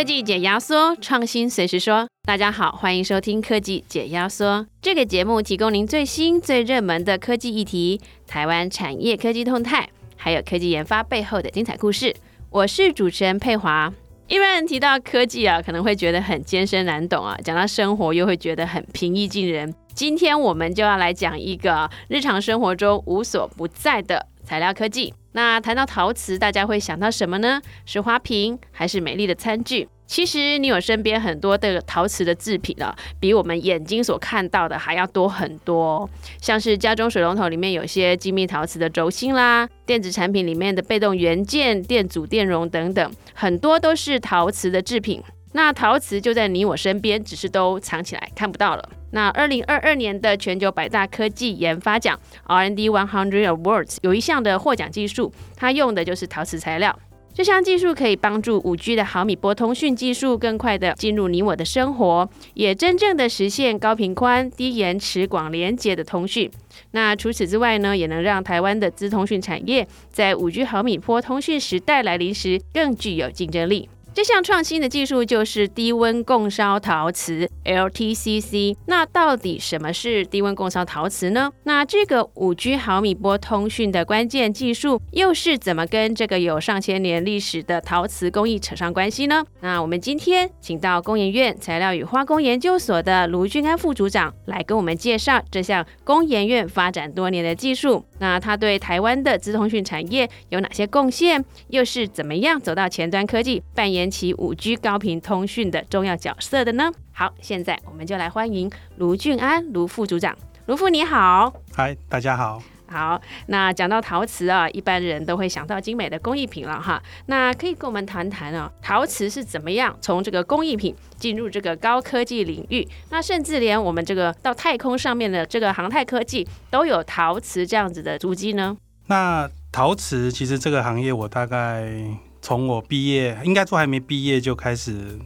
科技解压缩，创新随时说。大家好，欢迎收听科技解压缩这个节目，提供您最新最热门的科技议题、台湾产业科技动态，还有科技研发背后的精彩故事。我是主持人佩华。一般人提到科技啊，可能会觉得很艰深难懂啊；讲到生活，又会觉得很平易近人。今天我们就要来讲一个日常生活中无所不在的材料科技。那谈到陶瓷，大家会想到什么呢？是花瓶还是美丽的餐具？其实你有身边很多的陶瓷的制品啊，比我们眼睛所看到的还要多很多。像是家中水龙头里面有些精密陶瓷的轴心啦，电子产品里面的被动元件、电阻、电容等等，很多都是陶瓷的制品。那陶瓷就在你我身边，只是都藏起来看不到了。那二零二二年的全球百大科技研发奖 R&D One Hundred Awards 有一项的获奖技术，它用的就是陶瓷材料。这项技术可以帮助五 G 的毫米波通讯技术更快的进入你我的生活，也真正的实现高频宽、低延迟、广连接的通讯。那除此之外呢，也能让台湾的资通讯产业在五 G 毫米波通讯时代来临时更具有竞争力。这项创新的技术就是低温共烧陶瓷 （LTCC）。那到底什么是低温共烧陶瓷呢？那这个五 G 毫米波通讯的关键技术又是怎么跟这个有上千年历史的陶瓷工艺扯上关系呢？那我们今天请到工研院材料与化工研究所的卢俊安副组长来跟我们介绍这项工研院发展多年的技术。那他对台湾的资通讯产业有哪些贡献？又是怎么样走到前端科技扮演？引起五 G 高频通讯的重要角色的呢？好，现在我们就来欢迎卢俊安卢副组长。卢副你好，嗨，大家好。好，那讲到陶瓷啊，一般人都会想到精美的工艺品了哈。那可以跟我们谈谈啊，陶瓷是怎么样从这个工艺品进入这个高科技领域？那甚至连我们这个到太空上面的这个航太科技都有陶瓷这样子的足迹呢？那陶瓷其实这个行业，我大概。从我毕业，应该说还没毕业就开始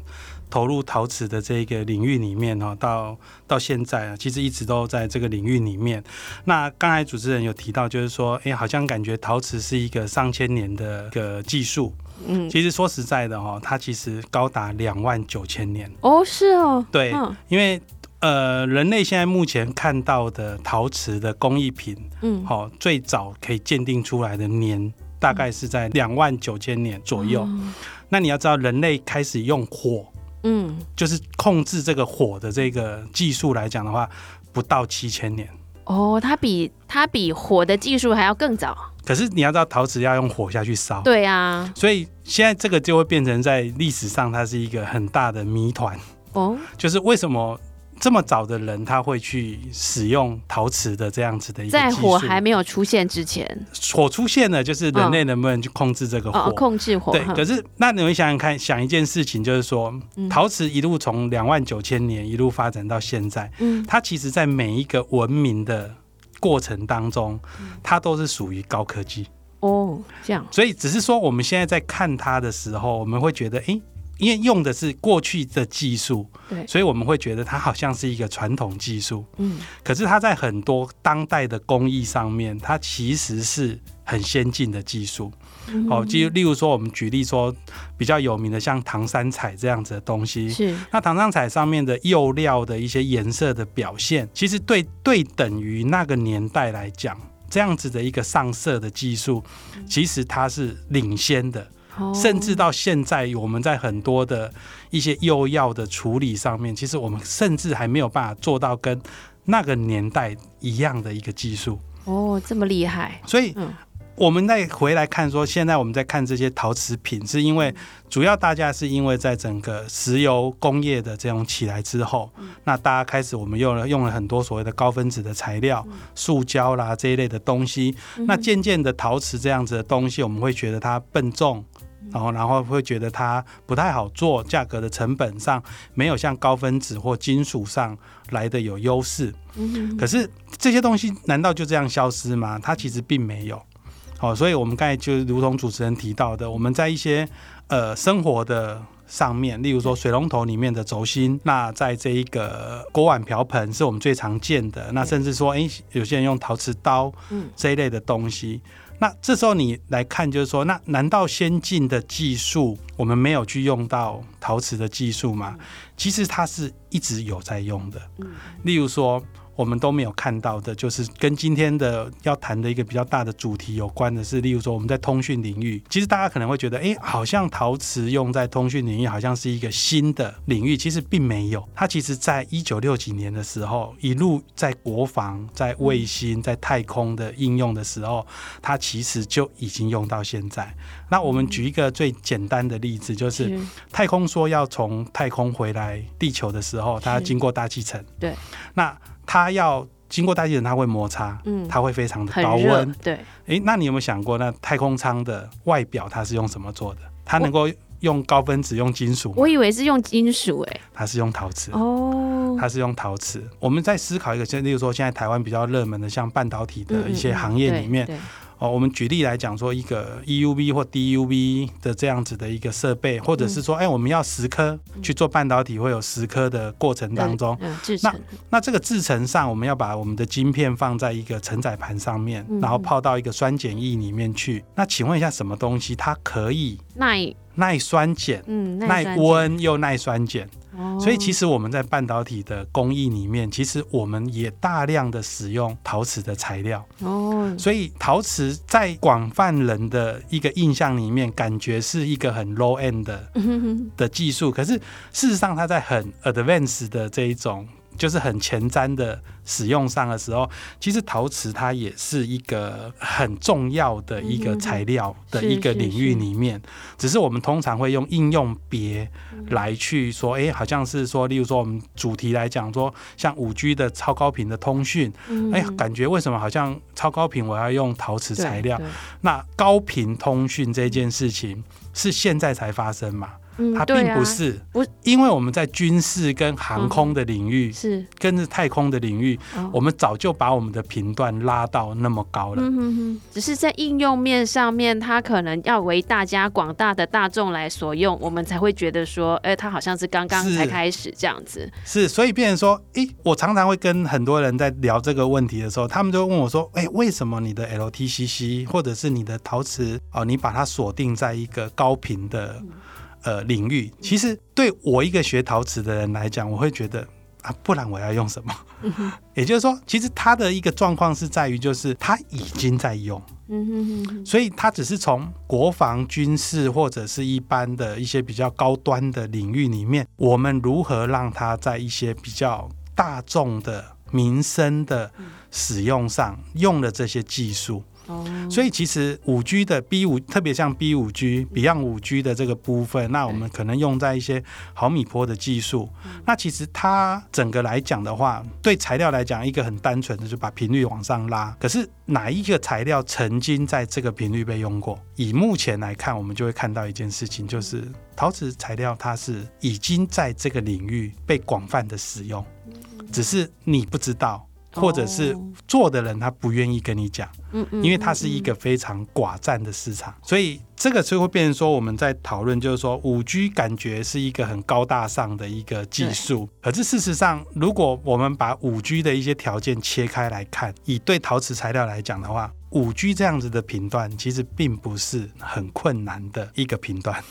投入陶瓷的这个领域里面哈，到到现在啊，其实一直都在这个领域里面。那刚才主持人有提到，就是说，哎，好像感觉陶瓷是一个上千年的个技术。嗯，其实说实在的哈，它其实高达两万九千年。哦，是哦，对，因为呃，人类现在目前看到的陶瓷的工艺品，嗯，好，最早可以鉴定出来的年。大概是在两万九千年左右。那你要知道，人类开始用火，嗯，就是控制这个火的这个技术来讲的话，不到七千年。哦，它比它比火的技术还要更早。可是你要知道，陶瓷要用火下去烧。对啊。所以现在这个就会变成在历史上，它是一个很大的谜团。哦。就是为什么？这么早的人，他会去使用陶瓷的这样子的一个在火还没有出现之前，火出现了，就是人类能不能去控制这个火？控制火。对，可是那你们想想看，想一件事情，就是说，陶瓷一路从两万九千年一路发展到现在，嗯，它其实在每一个文明的过程当中，它都是属于高科技。哦，这样。所以只是说，我们现在在看它的时候，我们会觉得，哎。因为用的是过去的技术，对，所以我们会觉得它好像是一个传统技术，嗯，可是它在很多当代的工艺上面，它其实是很先进的技术。好，就例如说，我们举例说比较有名的，像唐三彩这样子的东西，是。那唐三彩上面的釉料的一些颜色的表现，其实对对等于那个年代来讲，这样子的一个上色的技术，其实它是领先的。甚至到现在，我们在很多的一些用药的处理上面，其实我们甚至还没有办法做到跟那个年代一样的一个技术。哦，这么厉害！所以，我们再回来看说，现在我们在看这些陶瓷品，是因为主要大家是因为在整个石油工业的这种起来之后，那大家开始我们用了用了很多所谓的高分子的材料，塑胶啦这一类的东西，那渐渐的陶瓷这样子的东西，我们会觉得它笨重。然后，然后会觉得它不太好做，价格的成本上没有像高分子或金属上来的有优势。嗯，可是这些东西难道就这样消失吗？它其实并没有。好，所以我们刚才就如同主持人提到的，我们在一些呃生活的上面，例如说水龙头里面的轴心，那在这一个锅碗瓢盆是我们最常见的。那甚至说，哎，有些人用陶瓷刀，嗯，这一类的东西。那这时候你来看，就是说，那难道先进的技术我们没有去用到陶瓷的技术吗？其实它是一直有在用的。例如说。我们都没有看到的，就是跟今天的要谈的一个比较大的主题有关的是，例如说我们在通讯领域，其实大家可能会觉得，哎，好像陶瓷用在通讯领域好像是一个新的领域，其实并没有。它其实在一九六几年的时候，一路在国防、在卫星、在太空的应用的时候，它其实就已经用到现在。那我们举一个最简单的例子，就是太空说要从太空回来地球的时候，它要经过大气层。对，那。它要经过大气层，它会摩擦，嗯，它会非常的高温，对。哎，那你有没有想过，那太空舱的外表它是用什么做的？它能够用高分子用金属？我以为是用金属，哎，它是用陶瓷哦，它是用陶瓷。我们在思考一个，就例如说，现在台湾比较热门的，像半导体的一些行业里面。哦，我们举例来讲，说一个 EUV 或 DUV 的这样子的一个设备，或者是说，哎，我们要十颗去做半导体，会有十颗的过程当中，那那这个制程上，我们要把我们的晶片放在一个承载盘上面，然后泡到一个酸碱液里面去。那请问一下，什么东西它可以耐。耐酸碱，嗯，耐温又耐酸碱？所以其实我们在半导体的工艺里面，其实我们也大量的使用陶瓷的材料。哦，所以陶瓷在广泛人的一个印象里面，感觉是一个很 low end 的 的技术，可是事实上它在很 advanced 的这一种。就是很前瞻的使用上的时候，其实陶瓷它也是一个很重要的一个材料的一个领域里面，只是我们通常会用应用别来去说，哎，好像是说，例如说我们主题来讲说，像五 G 的超高频的通讯，哎，感觉为什么好像超高频我要用陶瓷材料？那高频通讯这件事情是现在才发生嘛？它并不是，不，因为我们在军事跟航空的领域，是跟着太空的领域，我们早就把我们的频段拉到那么高了。嗯只是在应用面上面，它可能要为大家广大的大众来所用，我们才会觉得说，哎，它好像是刚刚才开始这样子。是，所以变成说，哎，我常常会跟很多人在聊这个问题的时候，他们就问我说，哎，为什么你的 LTCC 或者是你的陶瓷哦，你把它锁定在一个高频的？呃，领域其实对我一个学陶瓷的人来讲，我会觉得啊，不然我要用什么？也就是说，其实他的一个状况是在于，就是他已经在用，所以他只是从国防军事或者是一般的一些比较高端的领域里面，我们如何让它在一些比较大众的民生的使用上用了这些技术。所以其实五 G 的 B 五，特别像 B 五 G、Beyond 五 G 的这个部分，那我们可能用在一些毫米波的技术。那其实它整个来讲的话，对材料来讲，一个很单纯的就把频率往上拉。可是哪一个材料曾经在这个频率被用过？以目前来看，我们就会看到一件事情，就是陶瓷材料它是已经在这个领域被广泛的使用，只是你不知道。或者是做的人他不愿意跟你讲，嗯嗯，因为它是一个非常寡占的市场，所以这个就会变成说我们在讨论，就是说五 G 感觉是一个很高大上的一个技术，可是事实上，如果我们把五 G 的一些条件切开来看，以对陶瓷材料来讲的话，五 G 这样子的频段其实并不是很困难的一个频段。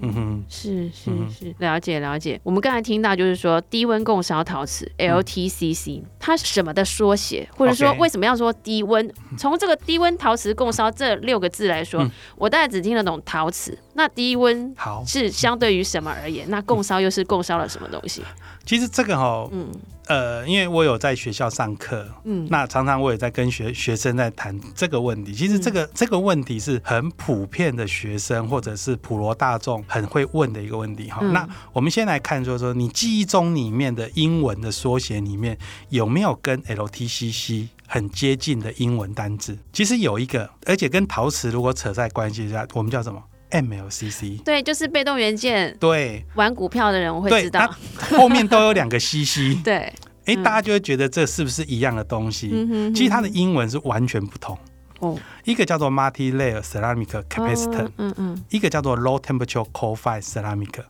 嗯哼，是是是，了解了解。我们刚才听到就是说低温共烧陶瓷 LTCC，它什么的缩写，或者说为什么要说低温？从这个低温陶瓷共烧这六个字来说，我大概只听得懂陶瓷。那低温好是相对于什么而言？那共烧又是共烧了什么东西？其实这个哈，嗯。呃，因为我有在学校上课，嗯，那常常我也在跟学学生在谈这个问题。其实这个这个问题是很普遍的学生或者是普罗大众很会问的一个问题哈。那我们先来看，说说你记忆中里面的英文的缩写里面有没有跟 LTCC 很接近的英文单字？其实有一个，而且跟陶瓷如果扯在关系下，我们叫什么？MLCC 对，就是被动元件。对，玩股票的人我会知道，后面都有两个 CC。对，哎，大家就会觉得这是不是一样的东西？其实它的英文是完全不同。哦，一个叫做 multi-layer ceramic capacitor，、嗯嗯一个叫做 low temperature coal-fired ceramic。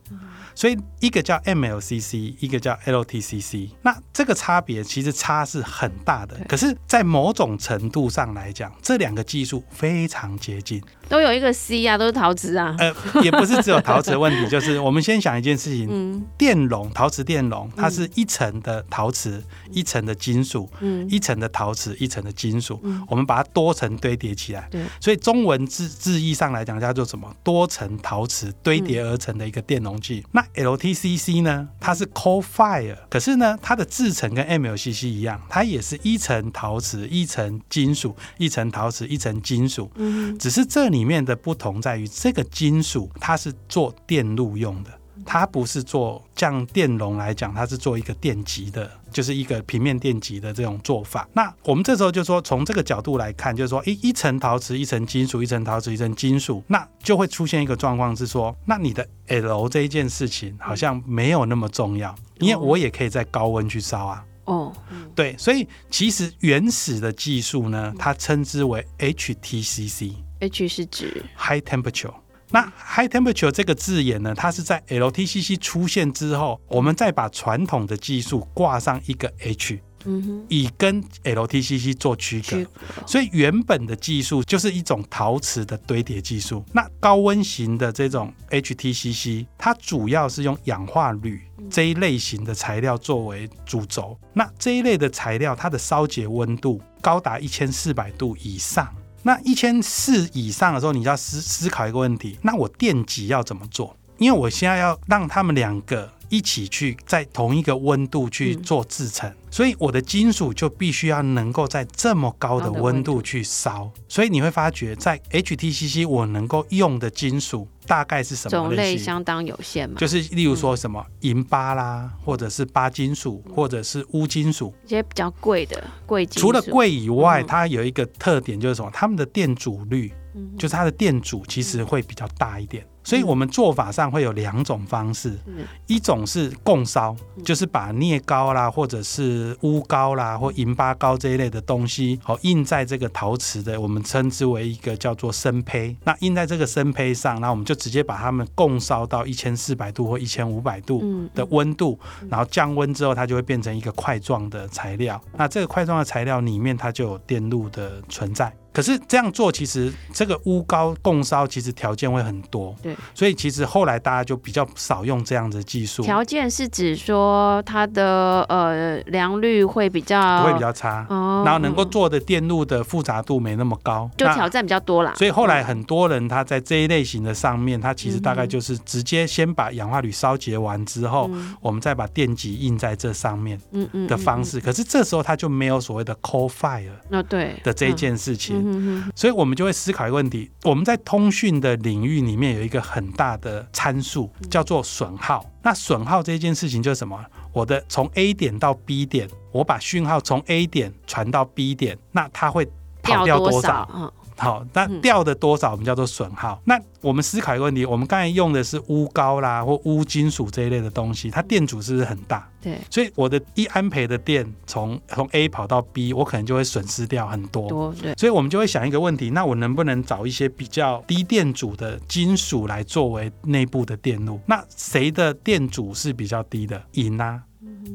所以一个叫 MLCC，一个叫 LTCC。那这个差别其实差是很大的，可是，在某种程度上来讲，这两个技术非常接近。都有一个 C 啊，都是陶瓷啊。呃，也不是只有陶瓷的问题，就是我们先想一件事情，嗯电容陶瓷电容，它是一层的陶瓷，一层的金属，嗯，一层的陶瓷，一层的金属嗯，我们把它多层堆叠起来。对，所以中文字字义上来讲叫做什么？多层陶瓷堆叠而成的一个电容器。那 LTCC 呢？它是 coal fire，可是呢，它的制成跟 MLCC 一样，它也是一层陶瓷，一层金属，一层陶瓷，一层金属。嗯只是这里面的不同在于，这个金属它是做电路用的，它不是做像电容来讲，它是做一个电极的，就是一个平面电极的这种做法。那我们这时候就说，从这个角度来看，就是说，一一层陶瓷，一层金属，一层陶瓷，一层金属，那就会出现一个状况是说，那你的 L 这一件事情好像没有那么重要，因为我也可以在高温去烧啊。哦，对，所以其实原始的技术呢，它称之为 HTCC。H 是指 high temperature。那 high temperature 这个字眼呢，它是在 LTCC 出现之后，我们再把传统的技术挂上一个 H，嗯哼以跟 LTCC 做区隔区。隔所以原本的技术就是一种陶瓷的堆叠技术。那高温型的这种 HTCC，它主要是用氧化铝这一类型的材料作为主轴。那这一类的材料，它的烧结温度高达一千四百度以上。那一千四以上的时候，你就要思思考一个问题：那我电极要怎么做？因为我现在要让他们两个一起去在同一个温度去做制成，所以我的金属就必须要能够在这么高的温度去烧。所以你会发觉，在 HTCC 我能够用的金属大概是什么种类？相当有限嘛，就是例如说什么银巴啦，或者是巴金属，或者是钨金属。一些比较贵的贵金属。除了贵以外，嗯它有一个特点就是什么？它们的电阻率嗯，就是它的电阻其实会比较大一点。所以我们做法上会有两种方式，嗯一种是共烧，就是把镍膏啦，或者是钨膏啦，或银巴膏这一类的东西，好印在这个陶瓷的，我们称之为一个叫做生胚。那印在这个生胚上，那我们就直接把它们共烧到一千四百度或一千五百度。嗯的温度，然后降温之后，它就会变成一个块状的材料。那这个块状的材料里面，它就有电路的存在。可是这样做，其实这个钨高共烧其实条件会很多，对，所以其实后来大家就比较少用这样的技术，条件是指说它的呃良率会比较不会比较差，哦，然后能够做的电路的复杂度没那么高。就挑战比较多啦。所以后来很多人他在这一类型的上面，他其实大概就是直接先把氧化铝烧结完之后，嗯我们再把电极印在这上面嗯嗯的方，式。可是这时候他就没有所谓的 coal fire 嗯哦对的这一件事情。嗯嗯嗯所以我们就会思考一个问题：我们在通讯的领域里面有一个很大的参数，叫做损耗。那损耗这件事情就是什么？我的从 A 点到 B 点，我把讯号从 A 点传到 B 点，那它会跑掉多多少？嗯好，那嗯掉的多少我们叫做损耗。那我们思考一个问题：我们刚才用的是钨高啦或钨金属这一类的东西，它电阻是不是很大？对所以我的一安培的电从从 A 跑到 B，我可能就会损失掉很多。多对所以我们就会想一个问题：那我能不能找一些比较低电阻的金属来作为内部的电路？那谁的电阻是比较低的？银啊、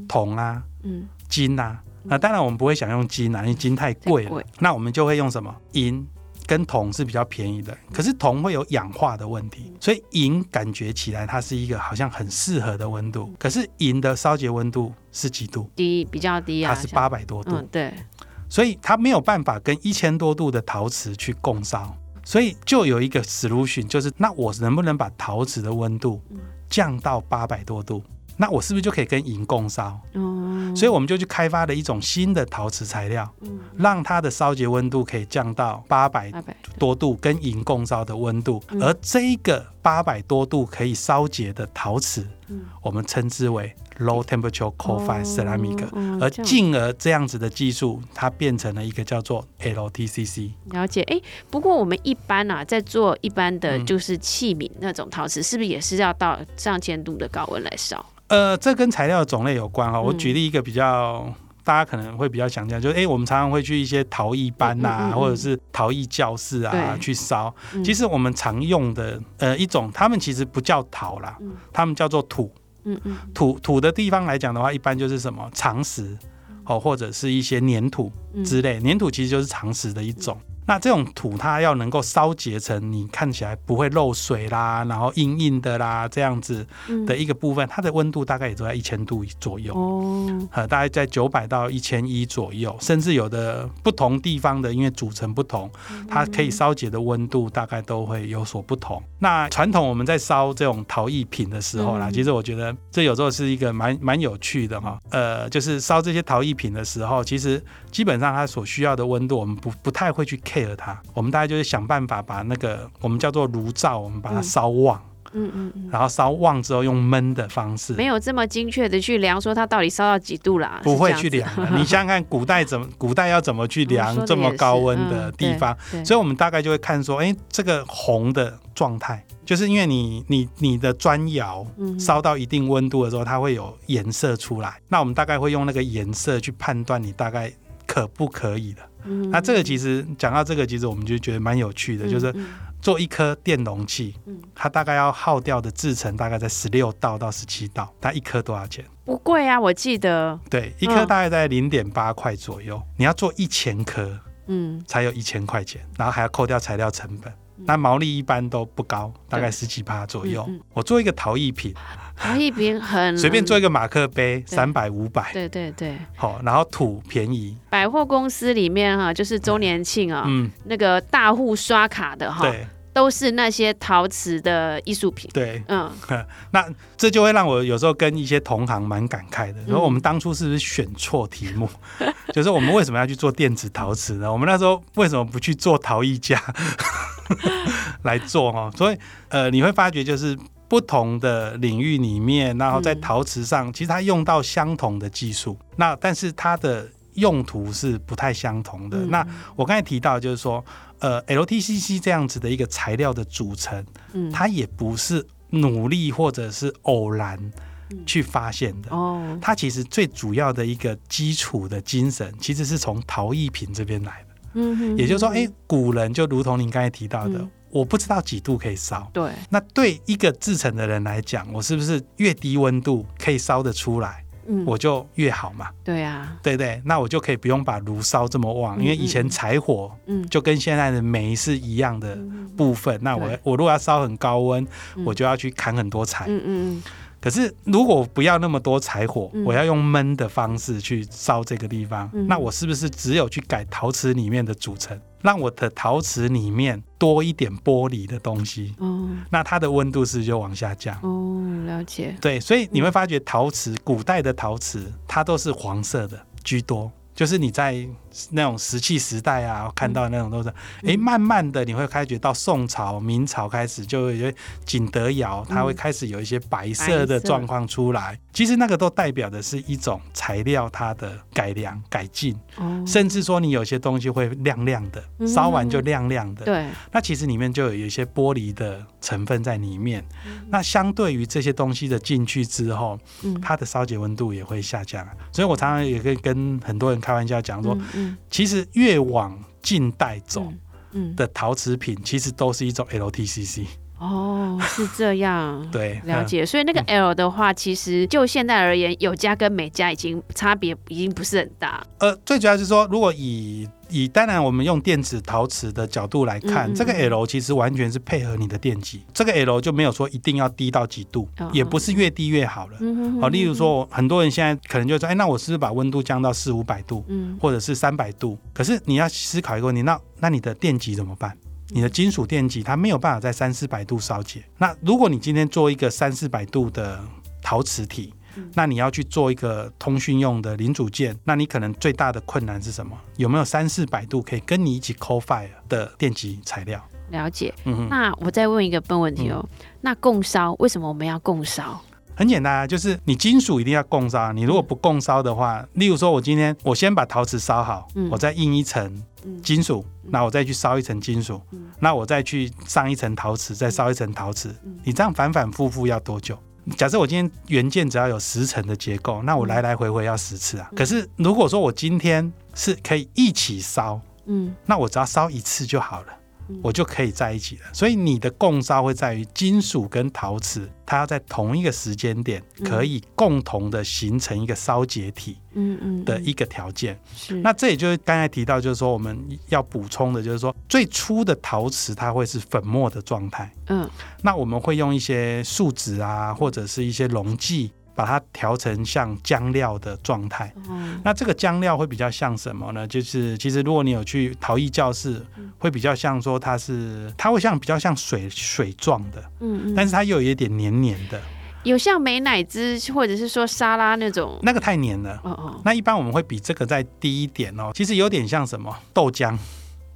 铜啊、嗯金啊。那当然我们不会想用金啊，因为金太贵了。那我们就会用什么？银跟铜是比较便宜的，可是铜会有氧化的问题，所以银感觉起来它是一个好像很适合的温度。可是银的烧结温度是几度？低比较低啊，它是八百多度。嗯对所以它没有办法跟一千多度的陶瓷去共烧，所以就有一个 solution，就是那我能不能把陶瓷的温度降到八百多度？那我是不是就可以跟银共烧？嗯所以我们就去开发了一种新的陶瓷材料，嗯让它的烧结温度可以降到八百多度，跟银共烧的温度。嗯而这一个八百多度可以烧结的陶瓷，嗯我们称之为 low temperature coal fire ceramic。而进而这样子的技术，它变成了一个叫做 LTCC。了解，哎，不过我们一般啊，在做一般的嗯就是器皿那种陶瓷，是不是也是要到上千度的高温来烧？呃，这跟材料的种类有关哈、我嗯举例一个比较大家可能会比较想象，就是哎、我们常常会去一些陶艺班呐、嗯嗯嗯嗯或者是陶艺教室啊去烧。嗯其实我们常用的呃一种，他们其实不叫陶啦，嗯他们叫做土。嗯嗯土土的地方来讲的话，一般就是什么常石哦，或者是一些粘土嗯之类。粘土其实就是常石的一种。那这种土它要能够烧结成你看起来不会漏水啦，然后硬硬的啦这样子嗯的一个部分，它的温度大概也都在一千度左右。哦，呃，大概在九百到一千一左右，甚至有的不同地方的，因为组成不同，它可以烧结的温度大概都会有所不同。那传统我们在烧这种陶艺品的时候啦，嗯其实我觉得这有时候是一个蛮蛮有趣的哈。呃，就是烧这些陶艺品的时候，其实基本上它所需要的温度，我们不不太会去 care 它，我们大概就是想办法把那个我们叫做炉灶，我们把它嗯烧旺，嗯嗯嗯，然后烧旺之后用焖的方式，没有这么精确的去量说它到底烧到几度啦，不会去量。你想想看，古代怎么古代要怎么去量这么高温的嗯地方？对所以我们大概就会看说，哎、这个红的状态，就是因为你你你的砖窑嗯烧到一定温度的时候，它会有颜色出来。那我们大概会用那个颜色去判断你大概可不可以的。嗯那这个其实讲到这个，其实我们就觉得蛮有趣的，就是嗯做一颗电容器嗯，它大概要耗掉的制成大概在十六道到十七道，它一颗多少钱？不贵啊，我记得，对，一颗嗯大概在零点八块左右。你要做一千颗嗯才有一千块钱，然后还要扣掉材料成本。那毛利一般都不高，大概十几趴左右。我做一个陶艺品，陶艺品很随便做一个马克杯，三百五百，对对对，好，然后土便宜，百货公司里面哈，就是周年庆啊，嗯，那个大户刷卡的哈，对都是那些陶瓷的艺术品。对。嗯，那这就会让我有时候跟一些同行蛮感慨的，嗯说我们当初是不是选错题目？就是我们为什么要去做电子陶瓷呢？我们那时候为什么不去做陶艺家 来做哈？所以呃，你会发觉就是不同的领域里面，然后在嗯陶瓷上，其实它用到相同的技术，那但是它的用途是不太相同的。嗯那我刚才提到就是说，呃，LTCC 这样子的一个材料的组成，嗯它也不是努力或者是偶然嗯去发现的。哦，它其实最主要的一个基础的精神，其实是从陶艺品这边来的。嗯哼也就是说，嗯哎，古人就如同您刚才提到的嗯，我不知道几度可以烧。对，那对一个制成的人来讲，我是不是越低温度可以烧得出来，嗯，我就越好嘛？对啊，对不对？那我就可以不用把炉烧这么旺，因为以前柴火嗯，就跟现在的煤是一样的嗯部分。那我我如果要烧很高温，嗯。我就要去砍很多柴。嗯嗯可是如果不要那么多柴火，嗯。我要用焖的方式去烧这个地方，嗯。那我是不是只有去改陶瓷里面的组成，让我的陶瓷里面多一点玻璃的东西？嗯，哦那它的温度是就往下降？哦，了解，对，所以你会发觉陶瓷，古代的陶瓷它都是黄色的居多，就是你在那种石器时代啊看到那种都是，诶，慢慢的你会开觉到宋朝、明朝开始就有一些景德窑，它会开始有一些白色的状况出来。其实那个都代表的是一种材料它的改良、改进，哦，甚至说你有些东西会亮亮的，嗯。烧完就亮亮的。对，那其实里面就有一些玻璃的成分在里面。那相对于这些东西的进去之后，嗯，它的烧结温度也会下降。所以我常常也可以跟很多人开玩笑讲说，嗯其实越往近代走的陶瓷品，其实都是一种 LTCC。哦，是这样，对，嗯。了解。所以那个 L 的话，其实就现在而言，有加跟没加已经差别已经不是很大。呃，最主要是说，如果以以当然我们用电子陶瓷的角度来看，嗯嗯这个嗯 L 其实完全是配合你的电极，这个 L 就没有说一定要低到几度，哦也不是越低越好了。好，例如，说，很多人现在可能就说，哎，那我是不是把温度降到四五百度，嗯或者是三百度？可是你要思考一个问题，那那你的电极怎么办？你的金属电极它没有办法在三四百度烧结。那如果你今天做一个三四百度的陶瓷体嗯，那你要去做一个通讯用的零组件，那你可能最大的困难是什么？有没有三四百度可以跟你一起 co-fire 的电极材料？了解。那我再问一个笨问题哦，那共烧为什么我们要共烧？很简单啊，就是你金属一定要共烧。你如果不共烧的话，例如说我今天我先把陶瓷烧好，嗯我再印一层嗯金属，那我再去烧一层金属嗯，那我再去上一层陶瓷，再烧一层陶瓷嗯，你这样反反复复要多久？假设我今天原件只要有十层的结构，那我来来回回要十次啊。可是如果说我今天是可以一起烧，嗯。那我只要烧一次就好了。嗯。我就可以在一起了，所以你的共烧会在于金属跟陶瓷，它要在同一个时间点嗯。可以共同的形成一个烧结体嗯嗯。的一个条件。是。那这也就是刚才提到，就是说我们要补充的，就是说最初的陶瓷它会是粉末的状态，嗯。那我们会用一些树脂啊，或者是一些溶剂，把它调成像浆料的状态。哦。那这个浆料会比较像什么呢？就是其实如果你有去陶艺教室，会比较像说它是，它会像比较像水水状的，嗯嗯，但是它又有一点黏黏的，有像美乃滋或者是说沙拉那种，那个太黏了。哦哦，那一般我们会比这个再低一点哦，其实有点像什么？豆浆，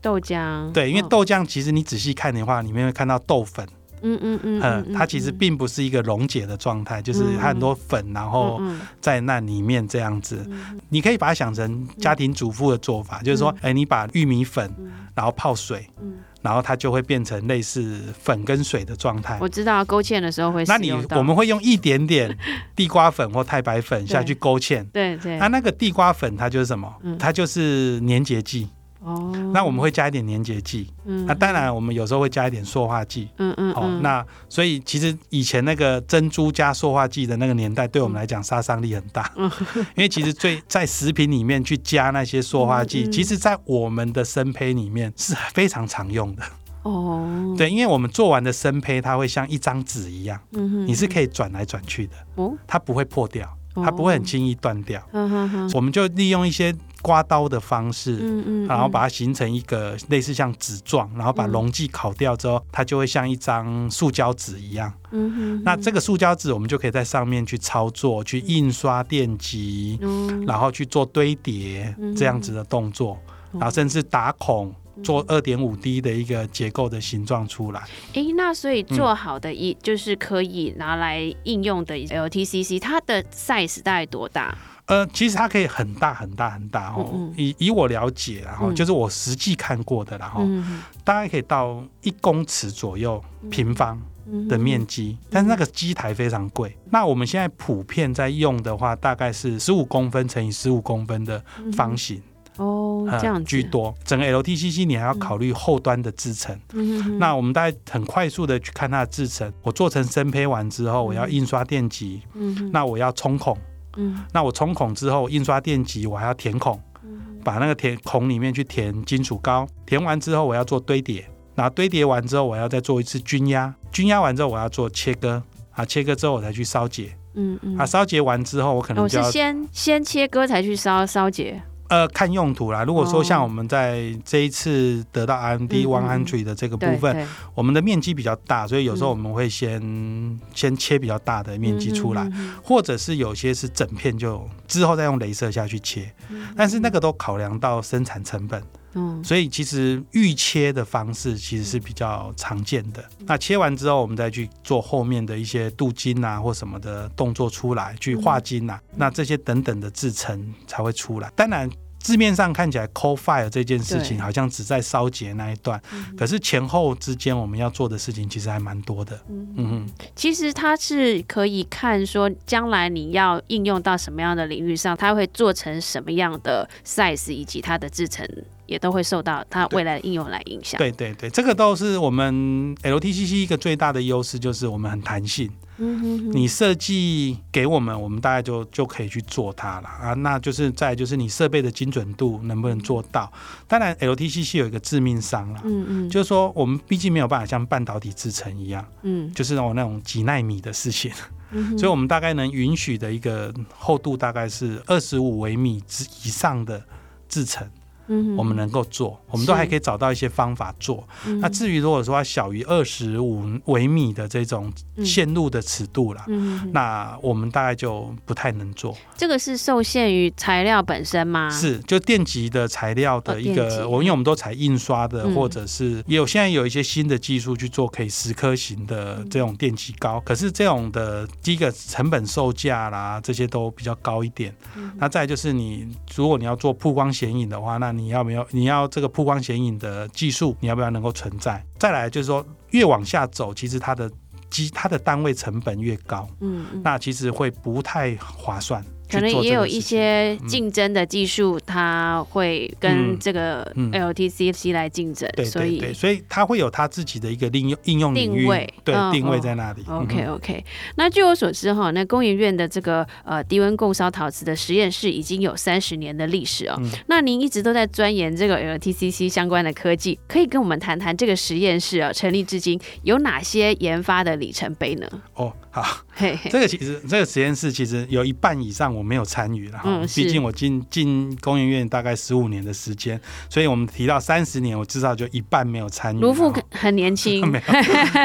豆浆，对，因为哦。豆浆其实你仔细看的话，里面会看到豆粉，嗯嗯嗯嗯，它其实并不是一个溶解的状态，就是它很多粉，然后嗯在那里面这样子。嗯你可以把它想成家庭主妇的做法，就是说，哎，你把玉米粉嗯。然后泡水，嗯，然后它就会变成类似粉跟水的状态。我知道勾芡的时候会那你我们会用一点点地瓜粉或太白粉下去勾芡。对对。那那个地瓜粉它就是什么？嗯？它就是粘结剂。哦，那我们会加一点粘结剂。嗯那当然，我们有时候会加一点塑化剂。嗯嗯哦，嗯那所以其实以前那个珍珠加塑化剂的那个年代，对我们来讲杀伤力很大。嗯 因为其实最在食品里面去加那些塑化剂，其实在我们的生胚里面是非常常用的。哦，对，因为我们做完的生胚，它会像一张纸一样，嗯哼你是可以转来转去的，哦，它不会破掉，它不会很轻易断掉。嗯哼哼，我们就利用一些刮刀的方式。嗯嗯，然后把它形成一个类似像纸状，然后把嗯溶剂烤掉之后，它就会像一张塑胶纸一样。嗯哼，那这个塑胶纸，我们就可以在上面去操作、去印刷电极，嗯然后去做堆叠嗯这样子的动作，然后甚至打孔。做二点五 D 的一个结构的形状出来，诶，那所以嗯做好的一、就是可以拿来应用的 LTCC，它的 size 大概多大？呃，其实它可以很大很大很大哦。嗯嗯以以我了解，然后嗯就是我实际看过的，然后嗯大概可以到一公尺左右平方嗯的面积，但是那个机台非常贵。那我们现在普遍在用的话，大概是十五公分乘以十五公分的方形，哦，呃这样子居，多。整个 LTCC 你还要考虑后端的制程。嗯哼那我们大概很快速的去看它的制程。我做成生胚完之后，我要印刷电极，嗯那我要冲孔。嗯那我冲孔之后，印刷电极我还要填孔，嗯把那个填孔里面去填金属膏。填完之后，我要做堆叠。然后堆叠完之后，我要再做一次均压。均压完之后，我要做切割。啊，切割之后我才去烧结。嗯嗯啊，烧结完之后，我可能我、就是先先切割才去烧烧结，呃看用途啦。如果说像哦我们在这一次得到嗯 One 嗯。Hundred 的这个部分，我们的面积比较大，所以有时候嗯。我们会先、先切比较大的面积出来。或者是有些是整片就之后再用镭射下去切，但是那个都考量到生产成本，嗯所以其实预切的方式其实是比较常见的。那切完之后，我们再去做后面的一些镀金啊或什么的动作出来，去画金啊，那这些等等的制成才会出来。当然。字面上看起来 c o l fire 这件事情好像只在烧结那一段，可是前后之间我们要做的事情其实还蛮多的。嗯嗯哼。其实它是可以看说，将来你要应用到什么样的领域上，它会做成什么样的 size，以及它的制成也都会受到它未来的应用来影响。对对对，这个都是我们 LTCC 一个最大的优势，就是我们很弹性。嗯哼哼，你设计给我们，我们大概就就可以去做它了啊。那就是再就是你设备的精准度能不能做到？当然，LTCC 有一个致命伤啦，嗯嗯，就是说我们毕竟没有办法像半导体制成一样，嗯就是那种那种几纳米的事情，嗯，所以我们大概能允许的一个厚度大概是二十五微米之以上的制成。嗯我们能够做，我们都还可以找到一些方法做。嗯那至于如果说它小于二十五微米的这种线路的尺度啦，嗯，那我们大概就不太能做。这个是受限于材料本身吗？，是，就电极的材料的一个，我因为我们都采印刷的，嗯或者是也有现在有一些新的技术去做可以蚀刻型的这种电极膏，可是这种的第一个成本售价啦，这些都比较高一点。嗯那再就是你，如果你要做曝光显影的话，那你要没有你要这个曝光显影的技术，你要不要能够存在？再来就是说，越往下走，其实它的机它的单位成本越高，嗯嗯，那其实会不太划算。可能也有一些竞争的技术，它会跟嗯。这个嗯。LTCC 来竞争，对所以所以它会有它自己的一个应用应用定位对、嗯定位哦在那里。OK 嗯 OK，那据我所知哈，那工研院的这个呃低温共烧陶瓷的实验室已经有三十年的历史哦。嗯。那您一直都在钻研这个 LTCC 相关的科技，可以跟我们谈谈这个实验室啊成立至今有哪些研发的里程碑呢？哦，好，嘿嘿，这个其实这个实验室其实有一半以上我没有参与了哈，嗯毕竟我进进工研院大概十五年的时间，所以我们提到三十年，我至少就一半没有参与。卢父很年轻，没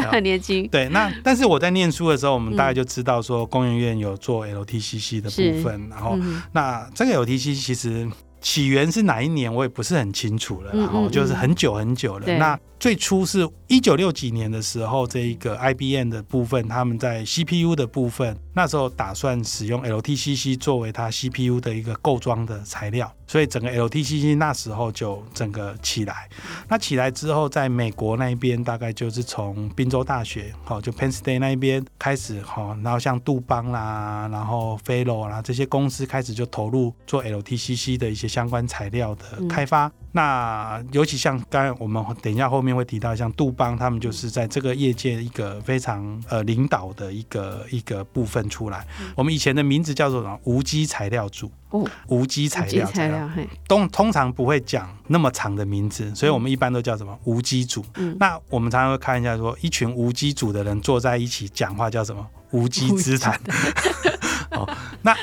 有 很年轻，对，那但是我在念书的时候，我们嗯大概就知道说工研院有做 LTCC 的部分，然后嗯。那这个 LTCC 其实起源是哪一年，我也不是很清楚了，嗯然后嗯就是很久很久了。对。那最初是一九六几年的时候，这一个 IBM 的部分，他们在 CPU 的部分，那时候打算使用 LTCC 作为它 CPU 的一个构装的材料，所以整个 LTCC 那时候就整个起来。那起来之后，在美国那一边大概就是从宾州大学，好，就 Penn State 那一边开始，哈，然后像杜邦啦，然后 Fellow 啦这些公司开始就投入做 LTCC 的一些相关材料的开发。那尤其像刚才我们等一下后面会提到，像杜邦他们就是在这个业界一个非常呃领导的一个一个部分出来。我们以前的名字叫做什么？无机材料组。哦，无机材料，材料，嘿，通通常不会讲那么长的名字，所以我们一般都叫什么无机组。嗯那我们常常会看一下说，一群无机组的人坐在一起讲话叫什么无机之谈。哦，那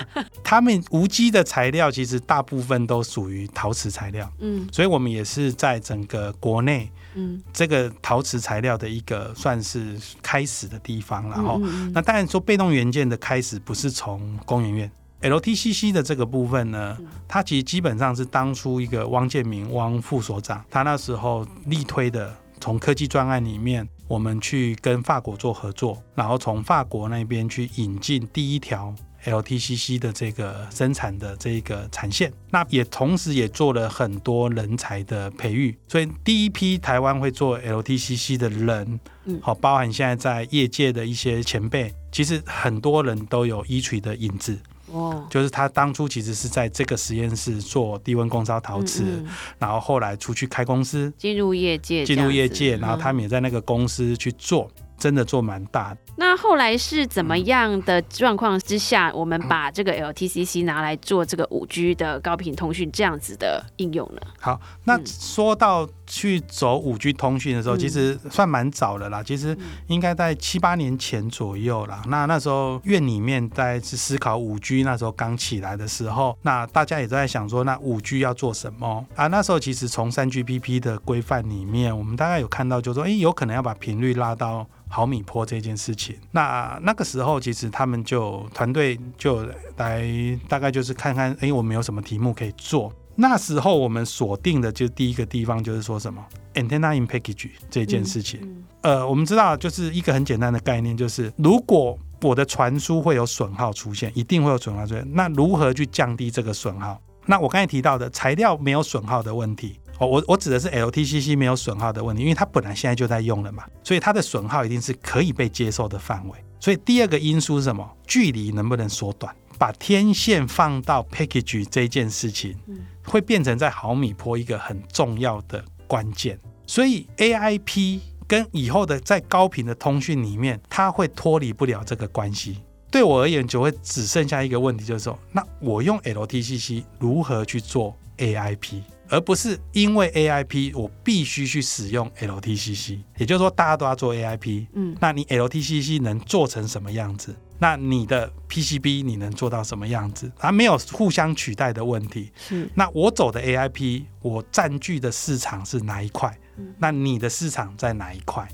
他们无机的材料其实大部分都属于陶瓷材料，嗯所以我们也是在整个国内嗯，这个陶瓷材料的一个算是开始的地方，了哈。嗯嗯那当然说被动元件的开始不是从工研院。LTCC 的这个部分呢，它其实基本上是当初一个汪建明汪副所长，他那时候力推的，从科技专案里面，我们去跟法国做合作，然后从法国那边去引进第一条 LTCC 的这个生产的这个产线，那也同时也做了很多人才的培育，所以第一批台湾会做 LTCC 的人，嗯。好，包含现在在业界的一些前辈，其实很多人都有依垂的影子，哦，就是他当初其实是在这个实验室做低温工烧陶瓷，嗯嗯。然后后来出去开公司，进入业界，进入业界，嗯然后他们也在那个公司去做，真的做蛮大的。那后来是怎嗯么样的状况之下，我们把这个 LTCC 拿来做这个五 G 的高频通讯这样子的应用呢？好，那嗯说到去走五 G 通讯的时候，嗯其实算蛮早的啦。其实应该在七八年前左右啦。那那时候院里面在是思考五 G，那时候刚起来的时候，那大家也都在想说，那五 G 要做什么啊？那时候其实从三 GPP 的规范里面，我们大概有看到，就说，诶，有可能要把频率拉到。毫米波这件事情，那那个时候其实他们就团队就来大概就是看看，哎，我们有什么题目可以做。那时候我们锁定的就第一个地方就是说什么 antenna in package 这件事情。嗯呃，我们知道就是一个很简单的概念，就是如果我的传输会有损耗出现，一定会有损耗出现。那如何去降低这个损耗？那我刚才提到的材料没有损耗的问题，哦，我我指的是 LTCC 没有损耗的问题，因为它本来现在就在用了嘛，所以它的损耗一定是可以被接受的范围。所以第二个因素是什么？距离能不能缩短？把天线放到 package 这件事情，会变成在毫米波一个很重要的关键。所以 AIP 跟以后的在高频的通讯里面，它会脱离不了这个关系。对我而言，就会只剩下一个问题，就是说，那我用 LTCC 如何去做 AIP，而不是因为 AIP 我必须去使用 LTCC。也就是说，大家都要做 AIP，嗯那你 LTCC 能做成什么样子？那你的 PCB 你能做到什么样子？它没有互相取代的问题。是那我走的 AIP，我占据的市场是哪一块？嗯那你的市场在哪一块？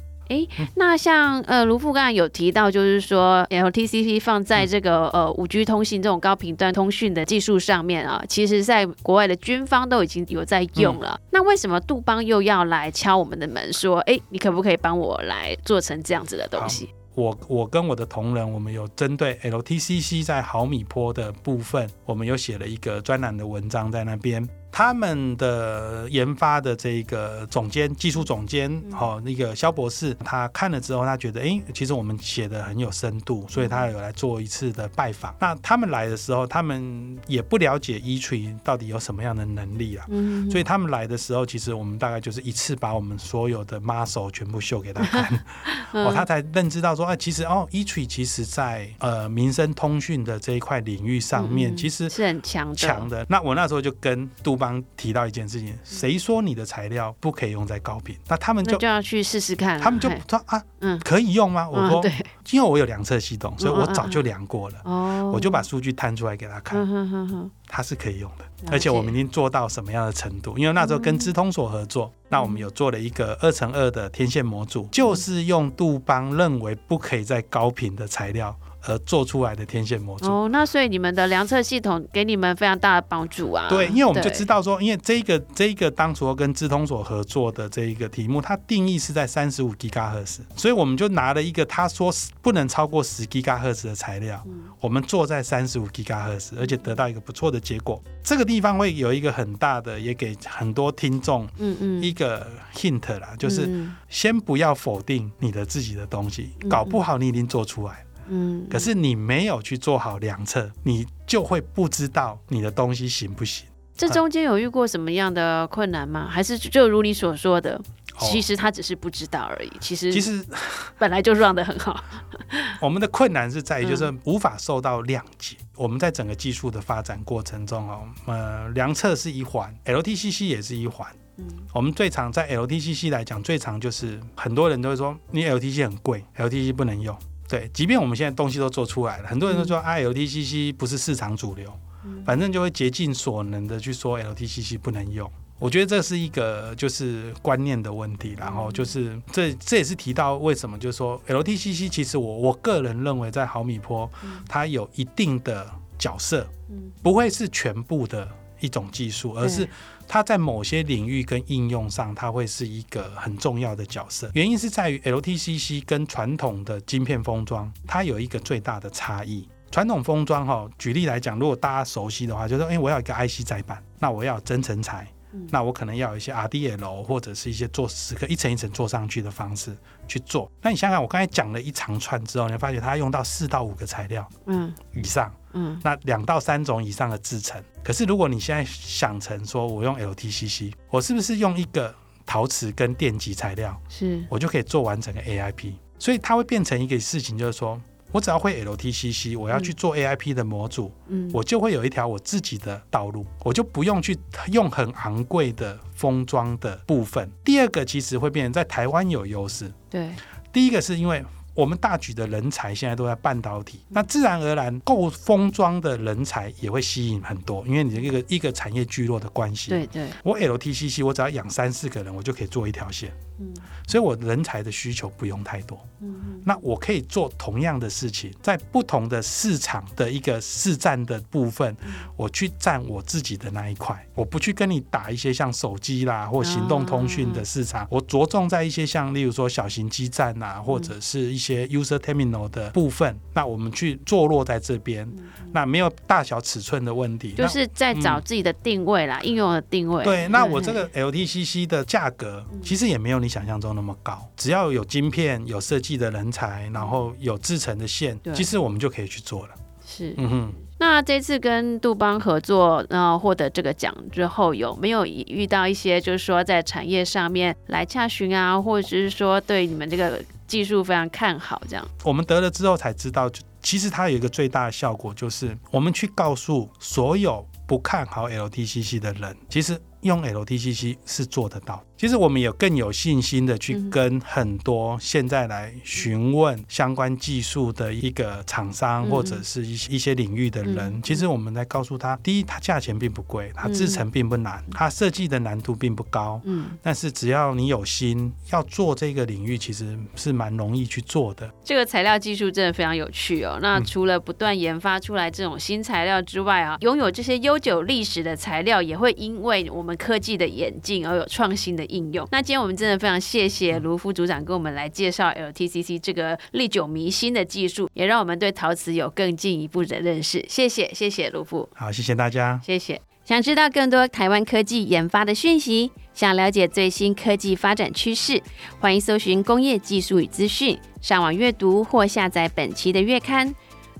那像呃卢富刚才有提到，就是说 LTCC 放在嗯这个呃五 G 通信这种高频段通讯的技术上面啊，其实在国外的军方都已经有在用嗯了。那为什么杜邦又要来敲我们的门，说，哎，你可不可以帮我来做成这样子的东西？我我跟我的同仁，我们有针对 LTCC 在毫米波的部分，我们有写了一个专栏的文章在那边。他们的研发的这个总监、技术总监，哦，那个肖博士，他看了之后，他觉得，哎，其实我们写的很有深度，所以他有来做一次的拜访。那他们来的时候，他们也不了解 E Tree 到底有什么样的能力啊，嗯所以他们来的时候，其实我们大概就是一次把我们所有的 muscle 全部秀给他看，哦，他才认知到说，哎，其实哦，E Tree 其实在呃民生通讯的这一块领域上面，嗯其实是很强，强的。那我那时候就跟杜邦提到一件事情：谁说你的材料不可以用在高频？那他们就就要去试试看。他们就嘿说啊，嗯可以用吗？我说，因为我有量测系统，所以我早就量过了，哦，我就把数据摊出来给他看嗯，哼哼哼，它是可以用的。而且我们已解经做到什么样的程度？因为那时候跟资通所合作，那我们有做了一个二乘二的天线模组，就是用杜邦认为不可以在高频的材料而做出来的天线模组。哦，那所以你们的量测系统给你们非常大的帮助啊。对，因为我们就知道说，因为这一个这一个当初跟资通所合作的这一个题目，它定义是在三十五吉赫兹，所以我们就拿了一个他说不能超过十吉赫兹的材料，嗯我们做在三十五吉赫兹，而且得到一个不错的结果。这个地方会有一个很大的，也给很多听众嗯嗯，一个 hint 啦，就是嗯先不要否定你的自己的东西，嗯搞不好你已经做出来了。嗯，可是你没有去做好量测，你就会不知道你的东西行不行。这中间有遇过什么样的困难吗？还是就如你所说的，哦其实他只是不知道而已，其实其实 本来就 run 的很好。我们的困难是在于，就是嗯无法受到谅解。我们在整个技术的发展过程中哦，呃，量测是一环，LTCC 也是一环。嗯我们最常在 LTCC 来讲，最常就是很多人都会说，你 LTC 很贵，LTC 不能用。对，即便我们现在东西都做出来了，很多人都说、啊，LTCC 不是市场主流，嗯。反正就会竭尽所能的去说 LTCC 不能用。我觉得这是一个就是观念的问题，然后就是这这也是提到为什么就是说 LTCC 其实我我个人认为在毫米波它有一定的角色，嗯。不会是全部的一种技术，而是它在某些领域跟应用上，它会是一个很重要的角色。原因是在于 LTCC 跟传统的晶片封装，它有一个最大的差异。传统封装哈，举例来讲，如果大家熟悉的话，就说哎、我要一个 IC 载板，那我要有增程材，嗯那我可能要有一些 RDL 或者是一些做时刻一层一层做上去的方式去做。那你想想，我刚才讲了一长串之后，你会发觉它用到四到五个材料嗯以上。嗯那两到三种以上的制成。可是如果你现在想成说我用 LTCC，我是不是用一个陶瓷跟电极材料，是我就可以做完整个 AIP？所以它会变成一个事情，就是说我只要会 LTCC，我要去做 AIP 的模组，嗯。我就会有一条我自己的道路，我就不用去用很昂贵的封装的部分。第二个其实会变成在台湾有优势，对。第一个是因为我们大举的人才现在都在半导体，那自然而然够封装的人才也会吸引很多，因为你的一个一个产业聚落的关系。对对。我 LTCC 我只要养三四个人，我就可以做一条线，嗯。所以我人才的需求不用太多。嗯那我可以做同样的事情，在不同的市场的一个市占的部分，我去占我自己的那一块，我不去跟你打一些像手机啦或行动通讯的市场，我着重在一些像例如说小型基站啊，或者是一些 user terminal 的部分，那我们去坐落在这边，那没有大小尺寸的问题，就是在找自己的定位啦，应用的定位。对，那我这个 LTCC 的价格其实也没有你想象中那么高，只要有晶片、有设计的人才，然后有制成的线，其实我们就可以去做了。是。嗯哼，那这次跟杜邦合作，呃，获得这个奖之后，有没有遇到一些就是说在产业上面来洽询啊，或者是说对你们这个技术非常看好这样？我们得了之后才知道，其实它有一个最大的效果，就是我们去告诉所有不看好 LTCC 的人，其实用 LTCC 是做得到。其实我们有更有信心的去嗯跟很多现在来询问相关技术的一个厂商，嗯或者是一些一些领域的人。嗯其实我们在告诉他，第一，它价钱并不贵，它制成并不难，它设计的难度并不高。嗯，但是只要你有心要做这个领域，其实是蛮容易去做的。这个材料技术真的非常有趣哦。那嗯除了不断研发出来这种新材料之外啊，拥有这些悠久历史的材料，也会因为我们科技的演进而有创新的应用。那今天我们真的非常谢谢卢副组长跟我们来介绍 LTCC 这个历久弥新的技术，也让我们对陶瓷有更进一步的认识。谢谢，谢谢卢副，好，谢谢大家。谢谢。想知道更多台湾科技研发的讯息，想了解最新科技发展趋势，欢迎搜寻工业技术与资讯，上网阅读或下载本期的月刊。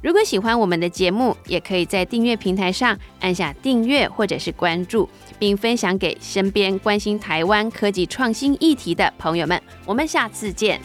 如果喜欢我们的节目，也可以在订阅平台上按下订阅或者是关注，并分享给身边关心台湾科技创新议题的朋友们。我们下次见。